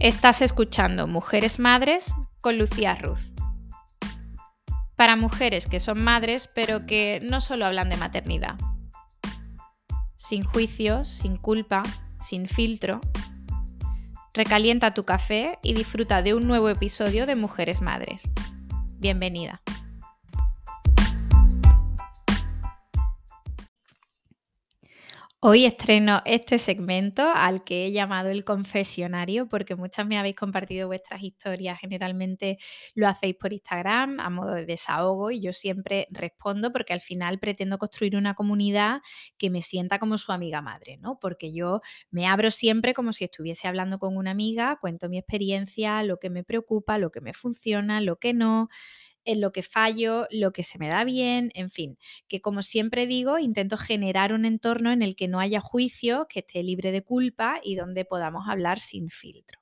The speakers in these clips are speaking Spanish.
Estás escuchando Mujeres Madres con Lucía Ruz. Para mujeres que son madres, pero que no solo hablan de maternidad. Sin juicios, sin culpa, sin filtro. Recalienta tu café y disfruta de un nuevo episodio de Mujeres Madres. Bienvenida. Hoy estreno este segmento al que he llamado el confesionario porque muchas me habéis compartido vuestras historias. Generalmente lo hacéis por Instagram a modo de desahogo y yo siempre respondo porque al final pretendo construir una comunidad que me sienta como su amiga madre, ¿no? Porque yo me abro siempre como si estuviese hablando con una amiga, cuento mi experiencia, lo que me preocupa, lo que me funciona, lo que no en lo que fallo, lo que se me da bien, en fin, que como siempre digo, intento generar un entorno en el que no haya juicio, que esté libre de culpa y donde podamos hablar sin filtro.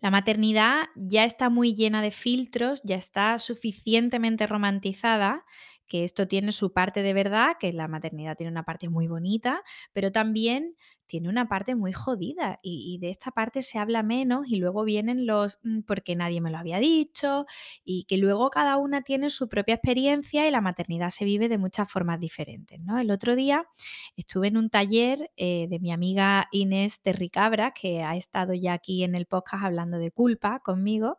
La maternidad ya está muy llena de filtros, ya está suficientemente romantizada que esto tiene su parte de verdad, que la maternidad tiene una parte muy bonita, pero también tiene una parte muy jodida y, de esta parte se habla menos y luego vienen los mm, porque nadie me lo había dicho y que luego cada una tiene su propia experiencia y la maternidad se vive de muchas formas diferentes. ¿no? El otro día estuve en un taller eh, de mi amiga Inés Terricabra, que ha estado ya aquí en el podcast hablando de culpa conmigo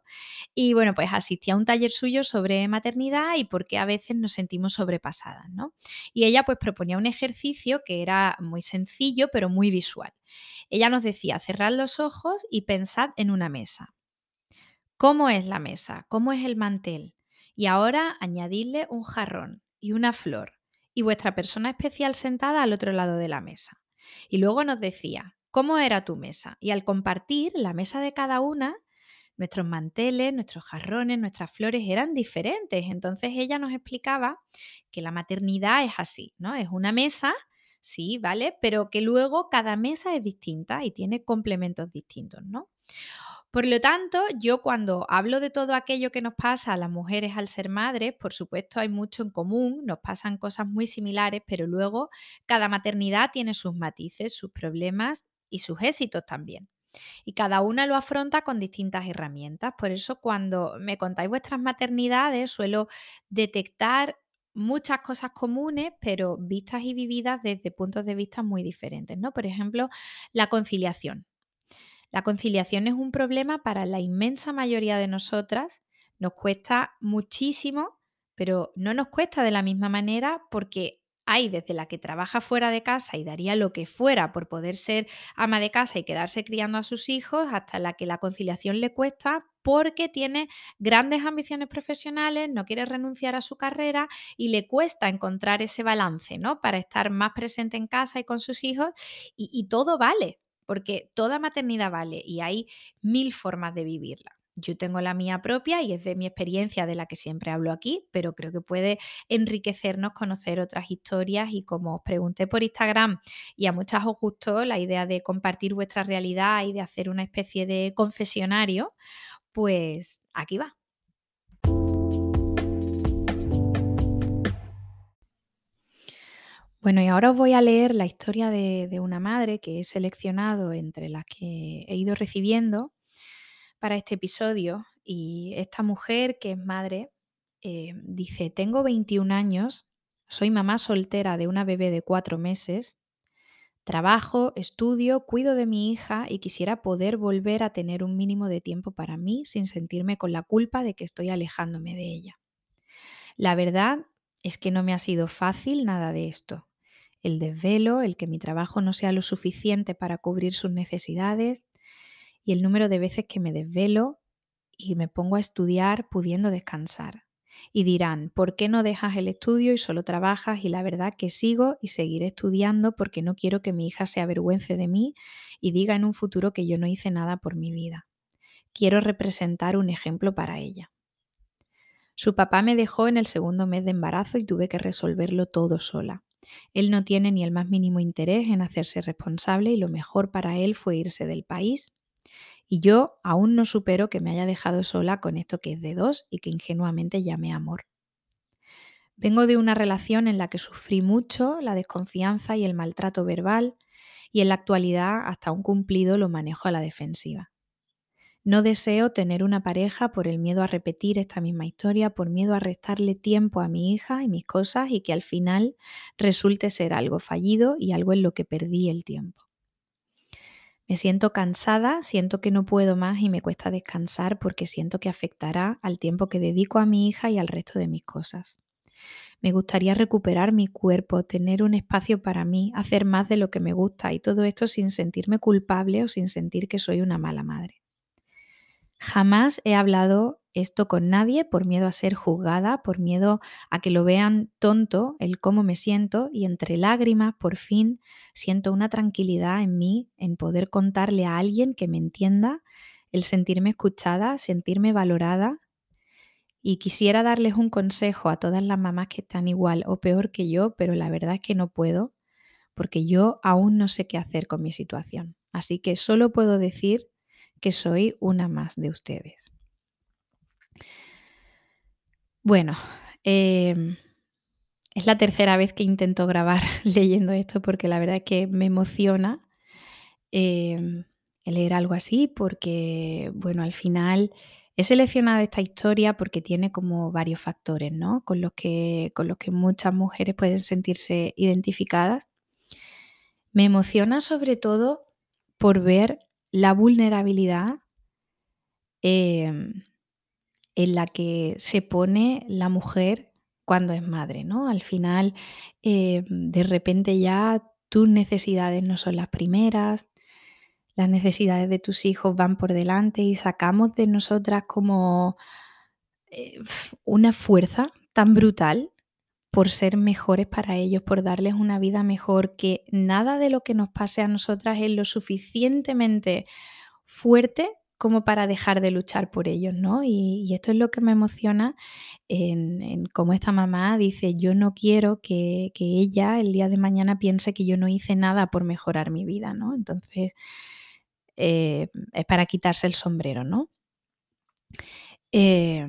y bueno, pues asistí a un taller suyo sobre maternidad y por qué a veces nos sentimos sobrepasadas. ¿no? Y ella pues proponía un ejercicio que era muy sencillo pero muy visual ella nos decía, cerrad los ojos y pensad en una mesa. ¿Cómo es la mesa? ¿Cómo es el mantel? Y ahora añadidle un jarrón y una flor y vuestra persona especial sentada al otro lado de la mesa. Y luego nos decía, ¿cómo era tu mesa? Y al compartir la mesa de cada una, nuestros manteles, nuestros jarrones, nuestras flores eran diferentes. Entonces ella nos explicaba que la maternidad es así, ¿no? Es una mesa sí, ¿vale? Pero que luego cada mesa es distinta y tiene complementos distintos, ¿no? Por lo tanto, yo cuando hablo de todo aquello que nos pasa a las mujeres al ser madres, por supuesto hay mucho en común, nos pasan cosas muy similares, pero luego cada maternidad tiene sus matices, sus problemas y sus éxitos también. Y cada una lo afronta con distintas herramientas. Por eso cuando me contáis vuestras maternidades suelo detectar muchas cosas comunes, pero vistas y vividas desde puntos de vista muy diferentes, ¿no? Por ejemplo, la conciliación. La conciliación es un problema para la inmensa mayoría de nosotras, nos cuesta muchísimo, pero no nos cuesta de la misma manera porque hay desde la que trabaja fuera de casa y daría lo que fuera por poder ser ama de casa y quedarse criando a sus hijos, hasta la que la conciliación le cuesta porque tiene grandes ambiciones profesionales, no quiere renunciar a su carrera y le cuesta encontrar ese balance, ¿no? Para estar más presente en casa y con sus hijos y, y todo vale, porque toda maternidad vale y hay mil formas de vivirla. Yo tengo la mía propia y es de mi experiencia de la que siempre hablo aquí, pero creo que puede enriquecernos conocer otras historias y como os pregunté por Instagram y a muchas os gustó la idea de compartir vuestra realidad y de hacer una especie de confesionario, pues aquí va. Bueno, y ahora os voy a leer la historia de, de una madre que he seleccionado entre las que he ido recibiendo para este episodio y esta mujer que es madre eh, dice, tengo 21 años, soy mamá soltera de una bebé de cuatro meses, trabajo, estudio, cuido de mi hija y quisiera poder volver a tener un mínimo de tiempo para mí sin sentirme con la culpa de que estoy alejándome de ella. La verdad es que no me ha sido fácil nada de esto. El desvelo, el que mi trabajo no sea lo suficiente para cubrir sus necesidades, y el número de veces que me desvelo y me pongo a estudiar pudiendo descansar. Y dirán, ¿por qué no dejas el estudio y solo trabajas? Y la verdad que sigo y seguiré estudiando porque no quiero que mi hija se avergüence de mí y diga en un futuro que yo no hice nada por mi vida. Quiero representar un ejemplo para ella. Su papá me dejó en el segundo mes de embarazo y tuve que resolverlo todo sola. Él no tiene ni el más mínimo interés en hacerse responsable y lo mejor para él fue irse del país y yo aún no supero que me haya dejado sola con esto que es de dos y que ingenuamente llamé amor. Vengo de una relación en la que sufrí mucho la desconfianza y el maltrato verbal y en la actualidad hasta un cumplido lo manejo a la defensiva. No deseo tener una pareja por el miedo a repetir esta misma historia, por miedo a restarle tiempo a mi hija y mis cosas y que al final resulte ser algo fallido y algo en lo que perdí el tiempo. Me siento cansada, siento que no puedo más y me cuesta descansar porque siento que afectará al tiempo que dedico a mi hija y al resto de mis cosas. Me gustaría recuperar mi cuerpo, tener un espacio para mí, hacer más de lo que me gusta y todo esto sin sentirme culpable o sin sentir que soy una mala madre. Jamás he hablado esto con nadie por miedo a ser juzgada, por miedo a que lo vean tonto el cómo me siento y entre lágrimas por fin siento una tranquilidad en mí en poder contarle a alguien que me entienda, el sentirme escuchada, sentirme valorada. Y quisiera darles un consejo a todas las mamás que están igual o peor que yo, pero la verdad es que no puedo porque yo aún no sé qué hacer con mi situación. Así que solo puedo decir que soy una más de ustedes. Bueno, em, es la tercera vez que intento grabar leyendo esto porque la verdad es que me emociona em, leer algo así porque, bueno, al final he seleccionado esta historia porque tiene como varios factores, ¿no? Con los que, con los que muchas mujeres pueden sentirse identificadas. Me emociona sobre todo por ver la vulnerabilidad em, en la que se pone la mujer cuando es madre, ¿no? Al final, em, de repente ya tus necesidades no son las primeras, las necesidades de tus hijos van por delante y sacamos de nosotras como eh, una fuerza tan brutal por ser mejores para ellos, por darles una vida mejor, que nada de lo que nos pase a nosotras es lo suficientemente fuerte como para dejar de luchar por ellos, ¿no? Y, esto es lo que me emociona en, cómo esta mamá dice, yo no quiero que, ella el día de mañana piense que yo no hice nada por mejorar mi vida, ¿no? Entonces, eh, es para quitarse el sombrero, ¿no? Eh,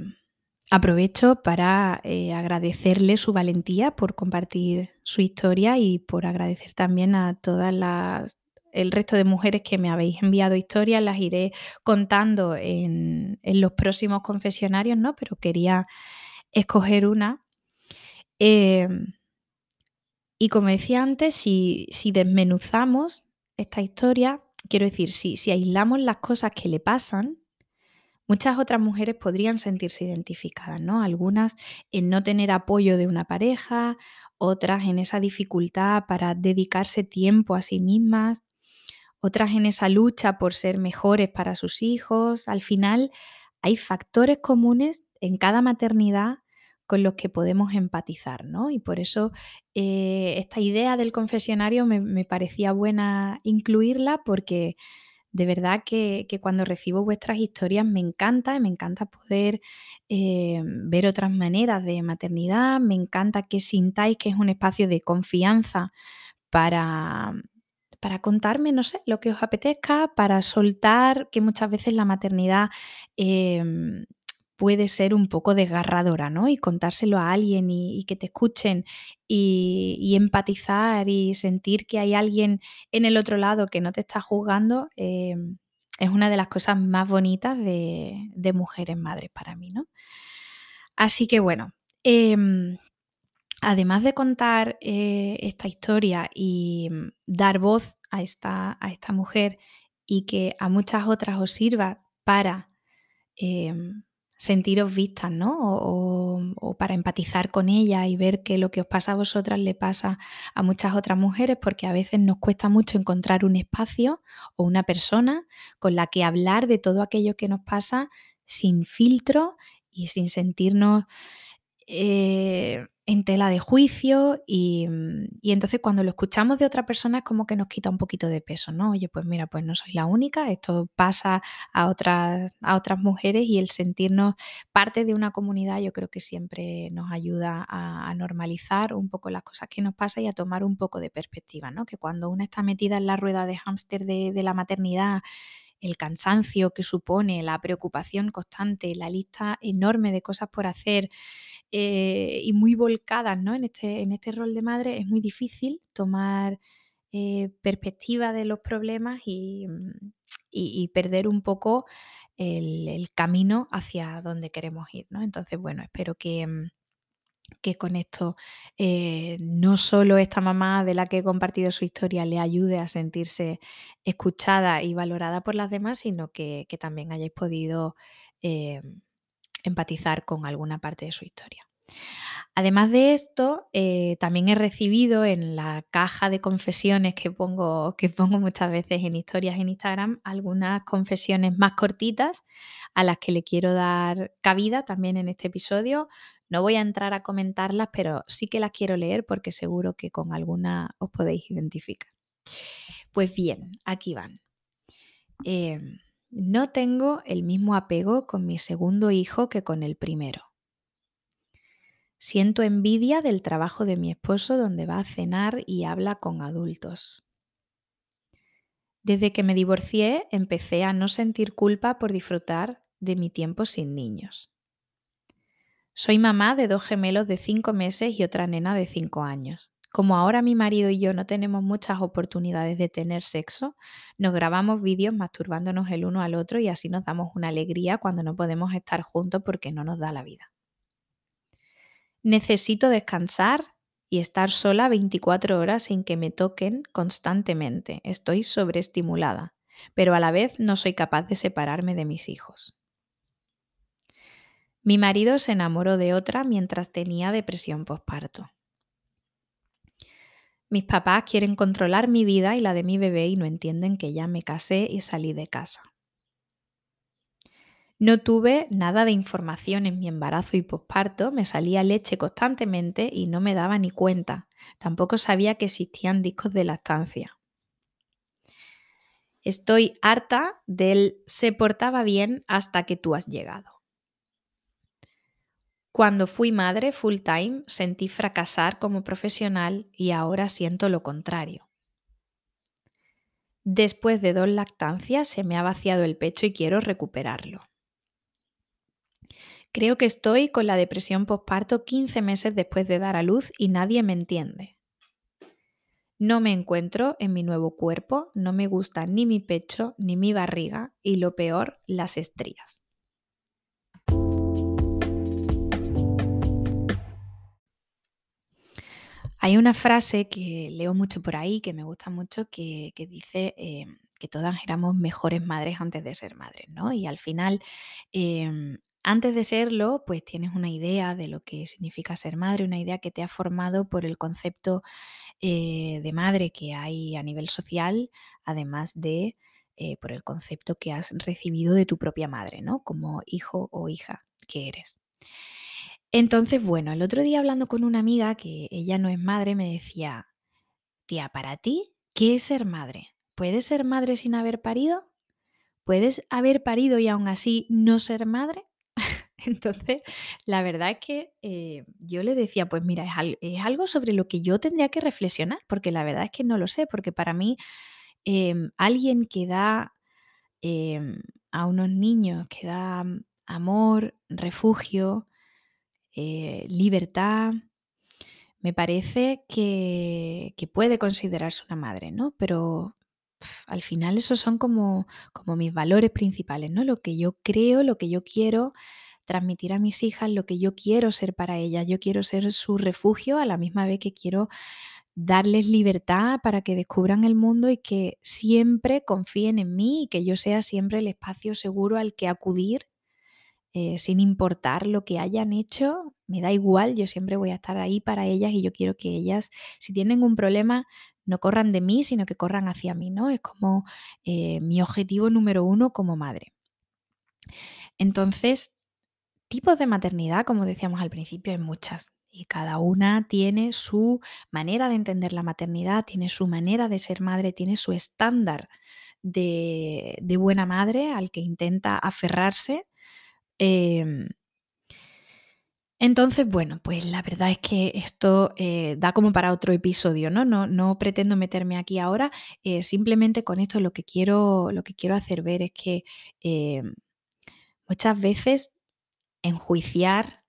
Aprovecho para eh, agradecerle su valentía por compartir su historia y por agradecer también a todas las el resto de mujeres que me habéis enviado historias, las iré contando en, los próximos confesionarios, ¿no? Pero quería escoger una. Em, y como decía antes, si, desmenuzamos esta historia, quiero decir, si, si aislamos las cosas que le pasan, Muchas otras mujeres podrían sentirse identificadas, ¿no? Algunas en no tener apoyo de una pareja, otras en esa dificultad para dedicarse tiempo a sí mismas, otras en esa lucha por ser mejores para sus hijos. Al final hay factores comunes en cada maternidad con los que podemos empatizar, ¿no? Y por eso eh, esta idea del confesionario me, me parecía buena incluirla porque de verdad que, cuando recibo vuestras historias me encanta, me encanta poder eh, ver otras maneras de maternidad, me encanta que sintáis que es un espacio de confianza para, para contarme, no sé, lo que os apetezca, para soltar que muchas veces la maternidad em, puede ser un poco desgarradora, ¿no? Y contárselo a alguien y, que te escuchen y, empatizar y sentir que hay alguien en el otro lado que no te está juzgando, em, es una de las cosas más bonitas de, mujeres madres para mí, ¿no? Así que bueno, em, además de contar eh, esta historia y mm, dar voz a esta, a esta mujer y que a muchas otras os sirva para em, sentiros vistas, ¿no? O, para empatizar con ella y ver que lo que os pasa a vosotras le pasa a muchas otras mujeres, porque a veces nos cuesta mucho encontrar un espacio o una persona con la que hablar de todo aquello que nos pasa sin filtro y sin sentirnos eh, en tela de juicio mm, y, entonces cuando lo escuchamos de otra persona es como que nos quita un poquito de peso, ¿no? Oye, pues mira, pues no soy la única, esto pasa a otras, a otras mujeres y el sentirnos parte de una comunidad yo creo que siempre nos ayuda a, normalizar un poco las cosas que nos pasan y a tomar un poco de perspectiva, ¿no? Que cuando una está metida en la rueda de hámster de, de la maternidad, el cansancio que supone, la preocupación constante, la lista enorme de cosas por hacer eh, y muy volcadas ¿no? en, este, en este rol de madre, es muy difícil tomar eh, perspectiva de los problemas y, mm, y- y perder un poco el, el camino hacia donde queremos ir, ¿no? Entonces, bueno, espero que, mm, que con esto eh, no solo esta mamá de la que he compartido su historia le ayude a sentirse escuchada y valorada por las demás, sino que, que también hayáis podido eh, empatizar con alguna parte de su historia. Además de esto, eh, también he recibido en la caja de confesiones que pongo, que pongo muchas veces en historias en Instagram algunas confesiones más cortitas a las que le quiero dar cabida también en este episodio. No voy a entrar a comentarlas, pero sí que las quiero leer porque seguro que con alguna os podéis identificar. Pues bien, aquí van. Eh, no tengo el mismo apego con mi segundo hijo que con el primero. Siento envidia del trabajo de mi esposo donde va a cenar y habla con adultos. Desde que me divorcié empecé a no sentir culpa por disfrutar de mi tiempo sin niños. Soy mamá de dos gemelos de cinco meses y otra nena de cinco años. Como ahora mi marido y yo no tenemos muchas oportunidades de tener sexo, nos grabamos vídeos masturbándonos el uno al otro y así nos damos una alegría cuando no podemos estar juntos porque no nos da la vida. Necesito descansar y estar sola 24 horas sin que me toquen constantemente. Estoy sobreestimulada, pero a la vez no soy capaz de separarme de mis hijos. Mi marido se enamoró de otra mientras tenía depresión postparto. Mis papás quieren controlar mi vida y la de mi bebé y no entienden que ya me casé y salí de casa. No tuve nada de información en mi embarazo y posparto, me salía leche constantemente y no me daba ni cuenta. Tampoco sabía que existían discos de lactancia. Estoy harta del se portaba bien hasta que tú has llegado. Cuando fui madre full time sentí fracasar como profesional y ahora siento lo contrario. Después de dos lactancias se me ha vaciado el pecho y quiero recuperarlo. Creo que estoy con la depresión postparto 15 meses después de dar a luz y nadie me entiende. No me encuentro en mi nuevo cuerpo, no me gusta ni mi pecho ni mi barriga y lo peor, las estrías. Hay una frase que leo mucho por ahí, que me gusta mucho, que, que dice eh, que todas éramos mejores madres antes de ser madres, ¿no? Y al final, em, antes de serlo, pues tienes una idea de lo que significa ser madre, una idea que te ha formado por el concepto eh, de madre que hay a nivel social, además de eh, por el concepto que has recibido de tu propia madre, ¿no? Como hijo o hija que eres. Entonces, bueno, el otro día hablando con una amiga que ella no es madre, me decía, tía, para ti, ¿qué es ser madre? ¿Puedes ser madre sin haber parido? ¿Puedes haber parido y aún así no ser madre? Entonces, la verdad es que eh, yo le decía, pues mira, es, al- es algo sobre lo que yo tendría que reflexionar, porque la verdad es que no lo sé, porque para mí em, alguien que da em, a unos niños, que da mm, amor, refugio, eh, libertad, me parece que, que puede considerarse una madre, ¿no? Pero al final esos son como, como mis valores principales, ¿no? Lo que yo creo, lo que yo quiero transmitir a mis hijas, lo que yo quiero ser para ellas. Yo quiero ser su refugio a la misma vez que quiero darles libertad para que descubran el mundo y que siempre confíen en mí y que yo sea siempre el espacio seguro al que acudir eh, sin importar lo que hayan hecho, me da igual, yo siempre voy a estar ahí para ellas y yo quiero que ellas, si tienen un problema, no corran de mí, sino que corran hacia mí, ¿no? Es como eh, mi objetivo número uno como madre. Entonces, tipos de maternidad, como decíamos al principio, hay muchas. Y cada una tiene su manera de entender la maternidad, tiene su manera de ser madre, tiene su estándar de, buena madre al que intenta aferrarse. Em, entonces, bueno, pues la verdad es que esto eh, da como para otro episodio, ¿no? No, no pretendo meterme aquí ahora, eh, simplemente con esto lo que quiero, lo que quiero hacer ver es que eh, muchas veces enjuiciar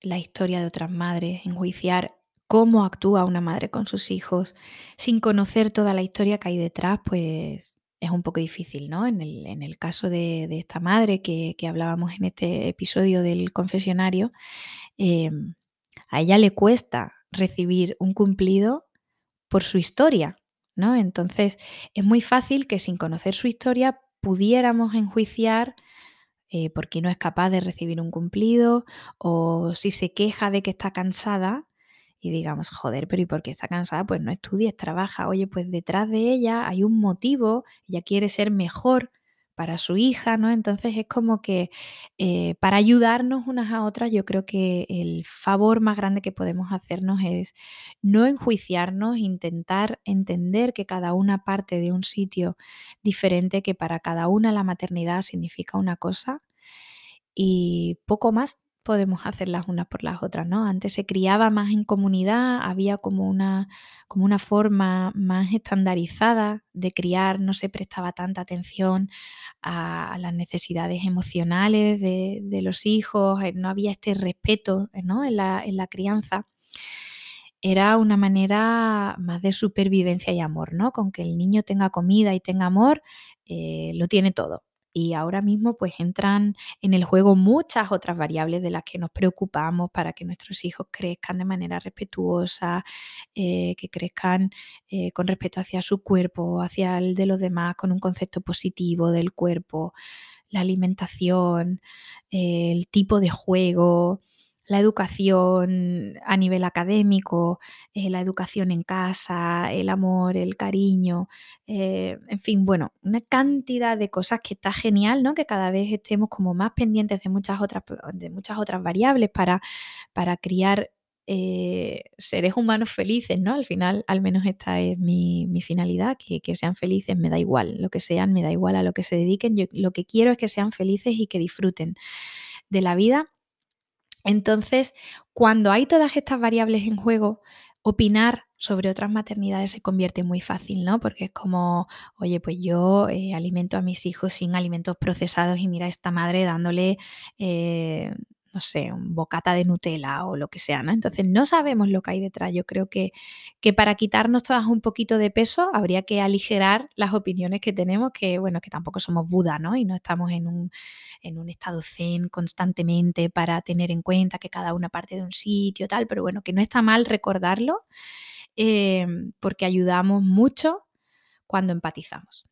la historia de otras madres, enjuiciar cómo actúa una madre con sus hijos sin conocer toda la historia que hay detrás, pues es un poco difícil, ¿no? En el, caso de, esta madre que, hablábamos en este episodio del confesionario, em, a ella le cuesta recibir un cumplido por su historia, ¿no? Entonces es muy fácil que sin conocer su historia pudiéramos enjuiciar eh, por qué no es capaz de recibir un cumplido o si se queja de que está cansada, y digamos, joder, pero ¿y por qué está cansada? Pues no estudies, trabaja. Oye, pues detrás de ella hay un motivo, ella quiere ser mejor para su hija, ¿no? Entonces es como que eh, para ayudarnos unas a otras, yo creo que el favor más grande que podemos hacernos es no enjuiciarnos, intentar entender que cada una parte de un sitio diferente, que para cada una la maternidad significa una cosa y poco más podemos hacer las unas por las otras, ¿no? Antes se criaba más en comunidad, había como una, como una forma más estandarizada de criar, no se prestaba tanta atención a, las necesidades emocionales de, los hijos, eh, no había este respeto eh, ¿no? en, la, en la crianza era una manera más de supervivencia y amor, ¿no? Con que el niño tenga comida y tenga amor, eh, lo tiene todo y ahora mismo pues entran en el juego muchas otras variables de las que nos preocupamos para que nuestros hijos crezcan de manera respetuosa, eh, que crezcan eh, con respeto hacia su cuerpo, hacia el de los demás, con un concepto positivo del cuerpo, la alimentación, el tipo de juego, la educación a nivel académico, eh, la educación en casa, el amor, el cariño, eh, en fin, bueno, una cantidad de cosas que está genial, ¿no? Que cada vez estemos como más pendientes de muchas otras, de muchas otras variables para, para criar eh, seres humanos felices, ¿no? Al final, al menos esta es mi, finalidad, que, que, sean felices, me da igual, lo que sean, me da igual a lo que se dediquen, yo lo que quiero es que sean felices y que disfruten de la vida entonces, cuando hay todas estas variables en juego, opinar sobre otras maternidades se convierte muy fácil, ¿no? Porque es como, oye, pues yo eh, alimento a mis hijos sin alimentos procesados y mira esta madre dándole eh, no sé, un bocata de Nutella o lo que sea, ¿no? Entonces no sabemos lo que hay detrás. Yo creo que, que para quitarnos todas un poquito de peso habría que aligerar las opiniones que tenemos, que bueno, que tampoco somos Buda, ¿no? Y no estamos en un, en un estado zen constantemente para tener en cuenta que cada una parte de un sitio, tal, pero bueno, que no está mal recordarlo eh, porque ayudamos mucho cuando empatizamos.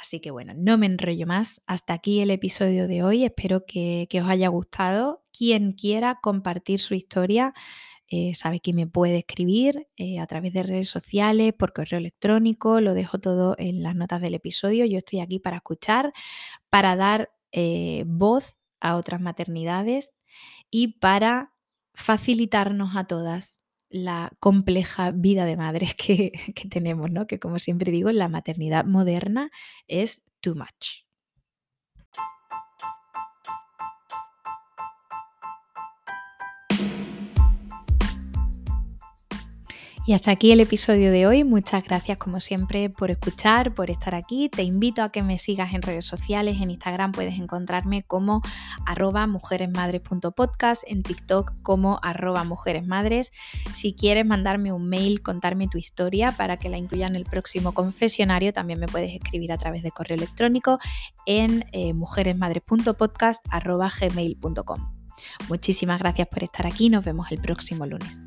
Así que bueno, no me enrollo más. Hasta aquí el episodio de hoy. Espero que, os haya gustado. Quien quiera compartir su historia, eh, sabe que me puede escribir eh, a través de redes sociales, por correo electrónico. Lo dejo todo en las notas del episodio. Yo estoy aquí para escuchar, para dar eh, voz a otras maternidades y para facilitarnos a todas la compleja vida de madres que, que tenemos, ¿no? Que como siempre digo, la maternidad moderna es too much. Y hasta aquí el episodio de hoy. Muchas gracias como siempre por escuchar, por estar aquí. Te invito a que me sigas en redes sociales. En Instagram puedes encontrarme como arroba mujeresmadres.podcast, en TikTok como arroba mujeresmadres. Si quieres mandarme un mail, contarme tu historia para que la incluya en el próximo confesionario, también me puedes escribir a través de correo electrónico en eh, mujeresmadres.podcast arroba gmail.com. Muchísimas gracias por estar aquí. Nos vemos el próximo lunes.